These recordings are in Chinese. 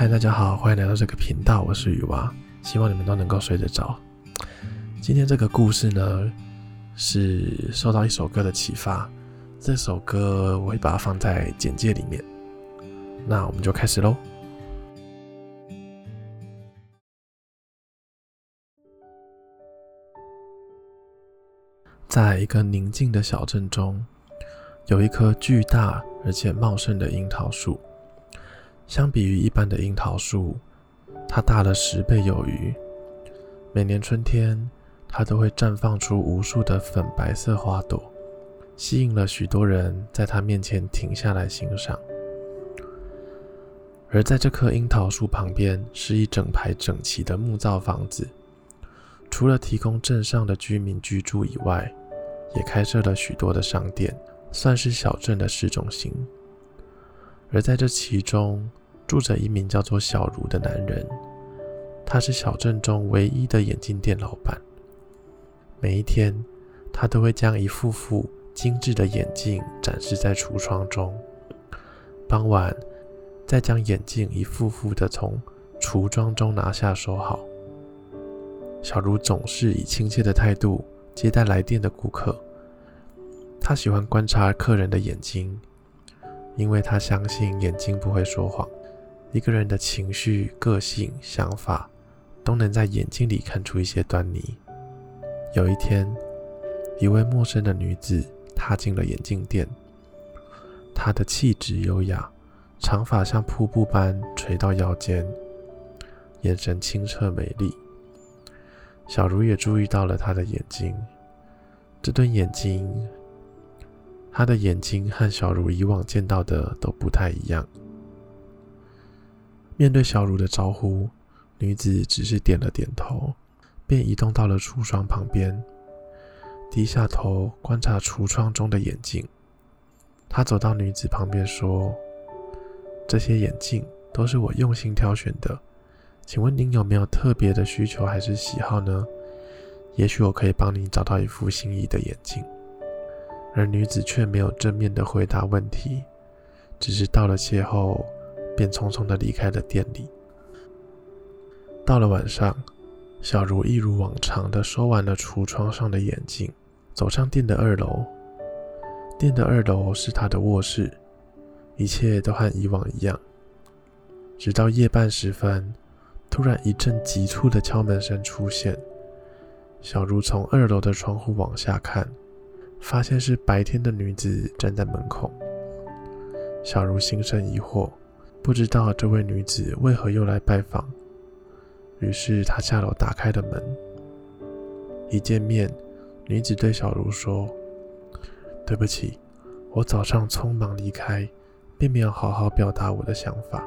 嗨，大家好，欢迎来到这个频道，我是雨娃，希望你们都能够睡得着。今天这个故事呢，是受到一首歌的启发，这首歌我会把它放在简介里面。那我们就开始喽。在一个宁静的小镇中，有一棵巨大而且茂盛的樱桃树。相比于一般的樱桃树，它大了十倍有余。每年春天，它都会绽放出无数的粉白色花朵，吸引了许多人在它面前停下来欣赏。而在这棵樱桃树旁边，是一整排整齐的木造房子，除了提供镇上的居民居住以外，也开设了许多的商店，算是小镇的市中心。而在这其中，住着一名叫做小茹的男人，他是小镇中唯一的眼镜店老板。每一天，他都会将一副副精致的眼镜展示在橱窗中。傍晚，再将眼镜一副副的从橱窗中拿下收好。小茹总是以亲切的态度接待来店的顾客。他喜欢观察客人的眼睛，因为他相信眼睛不会说谎。一个人的情绪、个性、想法，都能在眼睛里看出一些端倪。有一天，一位陌生的女子踏进了眼镜店。她的气质优雅，长发像瀑布般垂到腰间，眼神清澈美丽。小茹也注意到了她的眼睛，这对眼睛，她的眼睛和小茹以往见到的都不太一样。面对小茹的招呼，女子只是点了点头，便移动到了橱窗旁边，低下头观察橱窗中的眼镜。她走到女子旁边说：“这些眼镜都是我用心挑选的，请问您有没有特别的需求还是喜好呢？也许我可以帮你找到一副心仪的眼镜。”而女子却没有正面的回答问题，只是道了谢后，便匆匆地离开了店里。到了晚上，小茹一如往常地收完了橱窗上的眼镜，走上店的二楼。店的二楼是她的卧室，一切都和以往一样。直到夜半时分，突然一阵急促的敲门声出现。小茹从二楼的窗户往下看，发现是白天的女子站在门口。小茹心生疑惑。不知道这位女子为何又来拜访，于是她下楼打开了门。一见面，女子对小茹说：“对不起，我早上匆忙离开，并没有好好表达我的想法。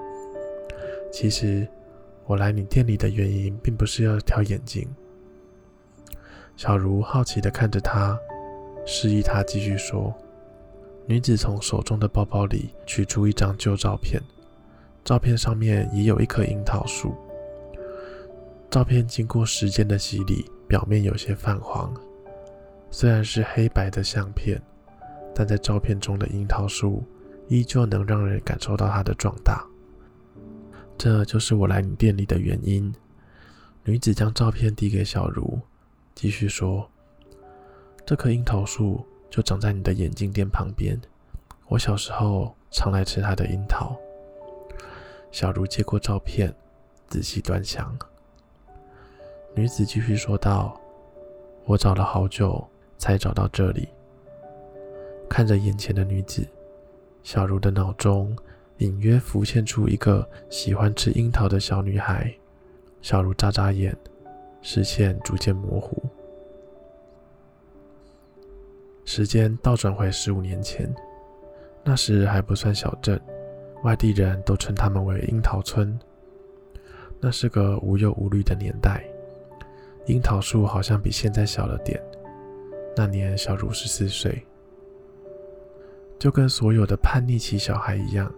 其实，我来你店里的原因并不是要挑眼镜。”小茹好奇地看着她，示意她继续说。女子从手中的包包里取出一张旧照片。照片上面也有一棵樱桃树。照片经过时间的洗礼，表面有些泛黄。虽然是黑白的相片，但在照片中的樱桃树依旧能让人感受到它的壮大。这就是我来你店里的原因。女子将照片递给小茹，继续说：“这棵樱桃树就长在你的眼镜店旁边。我小时候常来吃它的樱桃。”小茹接过照片，仔细端详。女子继续说道：“我找了好久，才找到这里。”看着眼前的女子，小茹的脑中隐约浮现出一个喜欢吃樱桃的小女孩。小茹眨眨眼，视线逐渐模糊。时间倒转回十五年前，那时还不算小镇。外地人都称他们为樱桃村。那是个无忧无虑的年代，樱桃树好像比现在小了点。那年小茹十四岁，就跟所有的叛逆期小孩一样，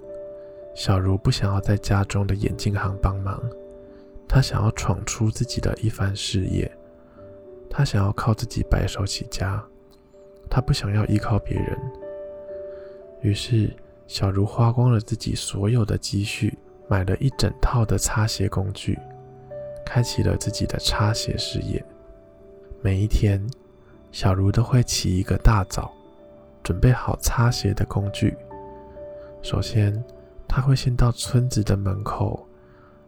小茹不想要在家中的眼镜行帮忙，她想要闯出自己的一番事业，她想要靠自己白手起家，她不想要依靠别人。于是。小茹花光了自己所有的积蓄，买了一整套的擦鞋工具，开启了自己的擦鞋事业。每一天，小茹都会起一个大早，准备好擦鞋的工具。首先，她会先到村子的门口，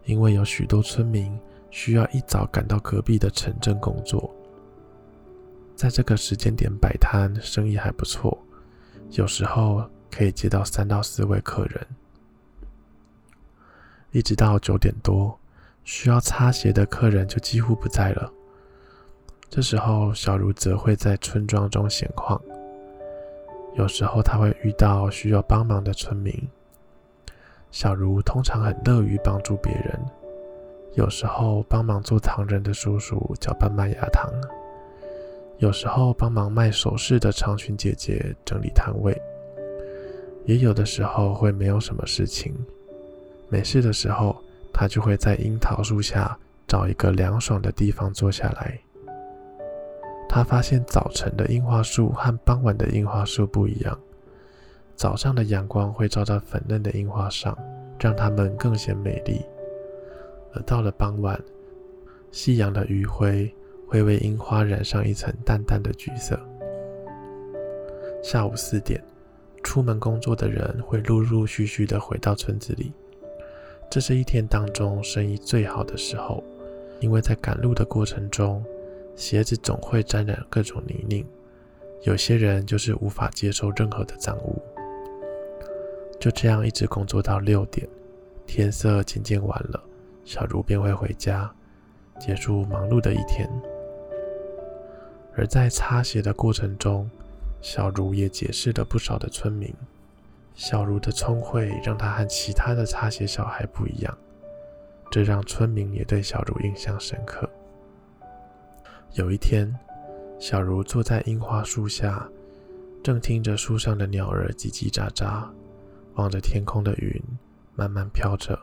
因为有许多村民需要一早赶到隔壁的城镇工作。在这个时间点摆摊，生意还不错，有时候可以接到三到四位客人。一直到九点多，需要擦鞋的客人就几乎不在了。这时候，小茹则会在村庄中闲逛。有时候，她会遇到需要帮忙的村民。小茹通常很乐于帮助别人。有时候，帮忙做糖人的叔叔搅拌麦芽糖；有时候，帮忙卖首饰的长裙姐姐整理摊位；也有的时候会没有什么事情。没事的时候，他就会在樱桃树下找一个凉爽的地方坐下来。他发现早晨的樱花树和傍晚的樱花树不一样。早上的阳光会照在粉嫩的樱花上，让它们更显美丽；而到了傍晚，夕阳的余晖会为樱花染上一层淡淡的橘色。下午四点，出门工作的人会陆陆续续的回到村子里。这是一天当中生意最好的时候，因为在赶路的过程中，鞋子总会沾染各种泥泞。有些人就是无法接受任何的脏物。就这样一直工作到六点，天色渐渐晚了，小茹便会回家，结束忙碌的一天。而在擦鞋的过程中，小茹也解释了不少的村民。小茹的聪慧让她和其他的擦鞋小孩不一样，这让村民也对小茹印象深刻。有一天，小茹坐在樱花树下，正听着树上的鸟儿叽叽喳喳，望着天空的云慢慢飘着。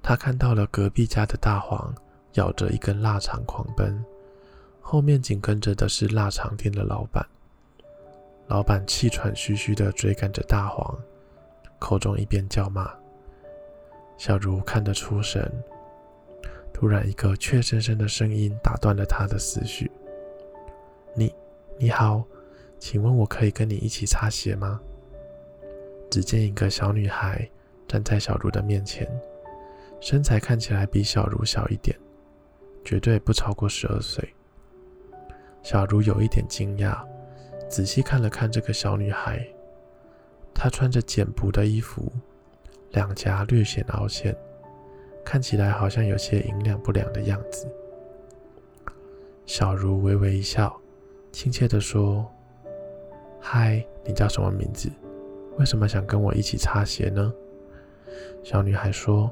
她看到了隔壁家的大黄咬着一根腊肠狂奔，后面紧跟着的是腊肠店的老板。老板气喘吁吁地追赶着大黄，口中一边叫骂。小茹看得出神，突然一个怯生生的声音打断了他的思绪：“你，你好，请问我可以跟你一起擦鞋吗？”只见一个小女孩站在小茹的面前，身材看起来比小茹小一点，绝对不超过十二岁。小茹有一点惊讶。仔细看了看这个小女孩，她穿着简朴的衣服，两颊略显凹陷，看起来好像有些营养不良的样子。小茹微微一笑，亲切地说：“嗨，你叫什么名字？为什么想跟我一起擦鞋呢？”小女孩说：“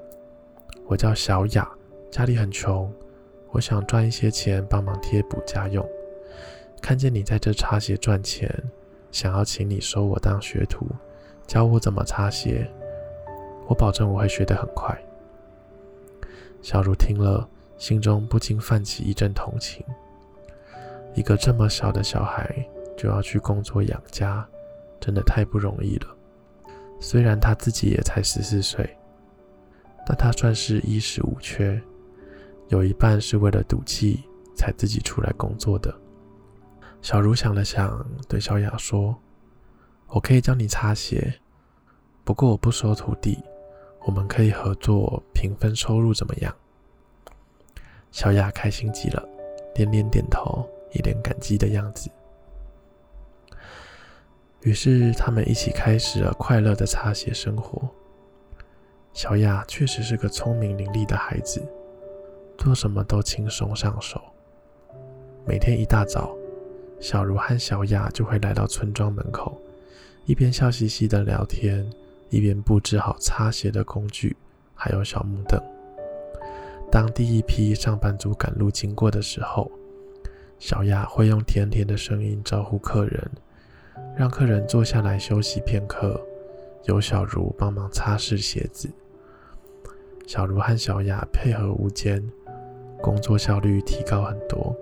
我叫小雅，家里很穷，我想赚一些钱帮忙贴补家用。”看见你在这擦鞋赚钱，想要请你收我当学徒，教我怎么擦鞋。我保证我会学得很快。小茹听了，心中不禁泛起一阵同情。一个这么小的小孩就要去工作养家，真的太不容易了。虽然他自己也才十四岁，但他算是衣食无缺，有一半是为了赌气才自己出来工作的。小茹想了想，对小雅说：“我可以教你擦鞋，不过我不收徒弟，我们可以合作平分收入，怎么样？”小雅开心极了，连连点头，一脸感激的样子。于是他们一起开始了快乐的擦鞋生活。小雅确实是个聪明伶俐的孩子，做什么都轻松上手。每天一大早，小茹和小雅就会来到村庄门口，一边笑嘻嘻的聊天，一边布置好擦鞋的工具，还有小木凳。当第一批上班族赶路经过的时候，小雅会用甜甜的声音招呼客人，让客人坐下来休息片刻，由小茹帮忙擦拭鞋子。小茹和小雅配合无间，工作效率提高很多。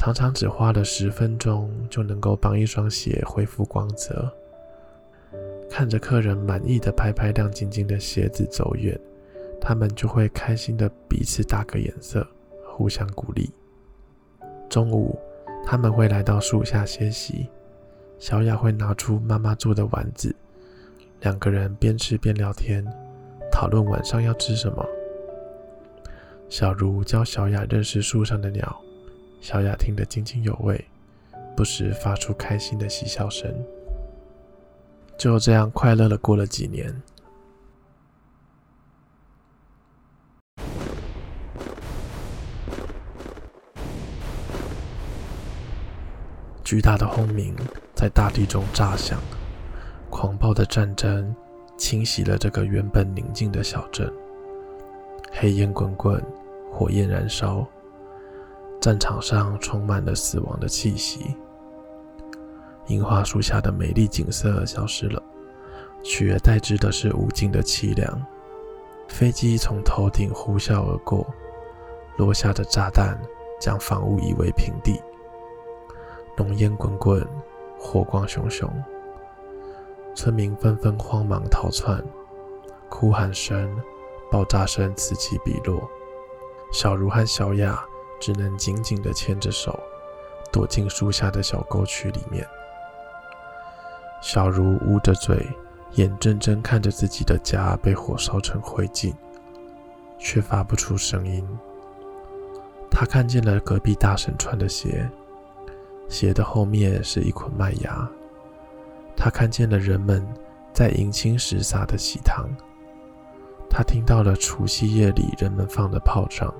常常只花了十分钟就能够帮一双鞋恢复光泽。看着客人满意的拍拍亮晶晶的鞋子走远，他们就会开心的彼此打个眼色，互相鼓励。中午，他们会来到树下歇息，小雅会拿出妈妈做的丸子，两个人边吃边聊天，讨论晚上要吃什么。小茹教小雅认识树上的鸟，小雅听得津津有味，不时发出开心的嬉笑声。就这样快乐的过了几年。巨大的轰鸣在大地中炸响，狂暴的战争侵袭了这个原本宁静的小镇。黑烟滚滚，火焰燃烧，战场上充满了死亡的气息。樱花树下的美丽景色消失了，取而代之的是无尽的凄凉。飞机从头顶呼啸而过，落下的炸弹将房屋夷为平地。浓烟滚滚，火光熊熊，村民纷纷慌忙逃窜，哭喊声、爆炸声此起彼落。小茹和小雅只能紧紧地牵着手，躲进树下的小沟渠里面。小茹捂着嘴，眼睁睁看着自己的家被火烧成灰烬，却发不出声音。她看见了隔壁大婶穿的鞋，鞋的后面是一捆麦芽。她看见了人们在迎亲时撒的喜糖。她听到了除夕夜里人们放的炮仗。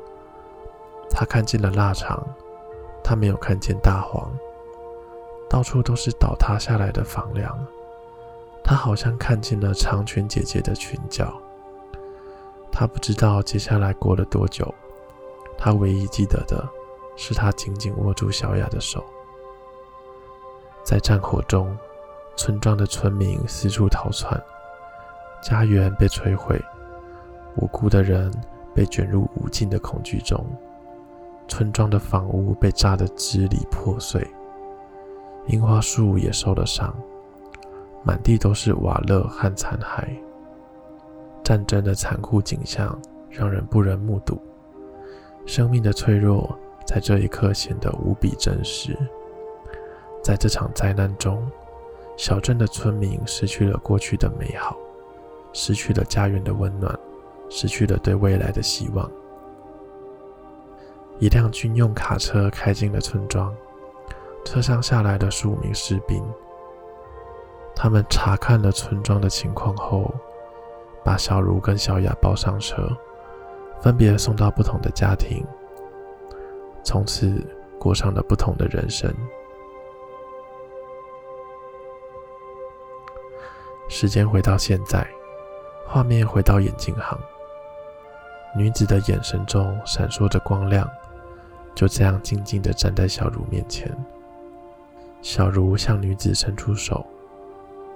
他看见了腊肠，他没有看见大黄。到处都是倒塌下来的房梁，他好像看见了长裙姐姐的裙角。他不知道接下来过了多久，他唯一记得的是他紧紧握住小雅的手。在战火中，村庄的村民四处逃窜，家园被摧毁，无辜的人被卷入无尽的恐惧中，村庄的房屋被炸得支离破碎。樱花树也受了伤，满地都是瓦砾和残骸。战争的残酷景象让人不忍目睹，生命的脆弱在这一刻显得无比真实。在这场灾难中，小镇的村民失去了过去的美好，失去了家园的温暖，失去了对未来的希望。一辆军用卡车开进了村庄。车上下来的数名士兵，他们查看了村庄的情况后，把小茹跟小雅抱上车，分别送到不同的家庭，从此过上了不同的人生。时间回到现在，画面回到眼镜行，女子的眼神中闪烁着光亮，就这样静静地站在小茹面前。小茹向女子伸出手，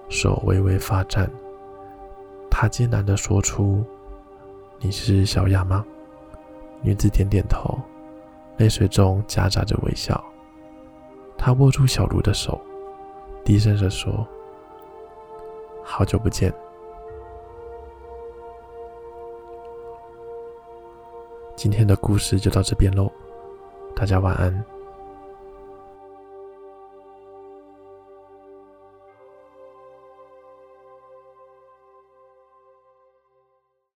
手微微发颤。她艰难地说出：“你是小雅吗？”女子点点头，泪水中夹杂着微笑。她握住小茹的手，低声地说：“好久不见。”今天的故事就到这边喽，大家晚安。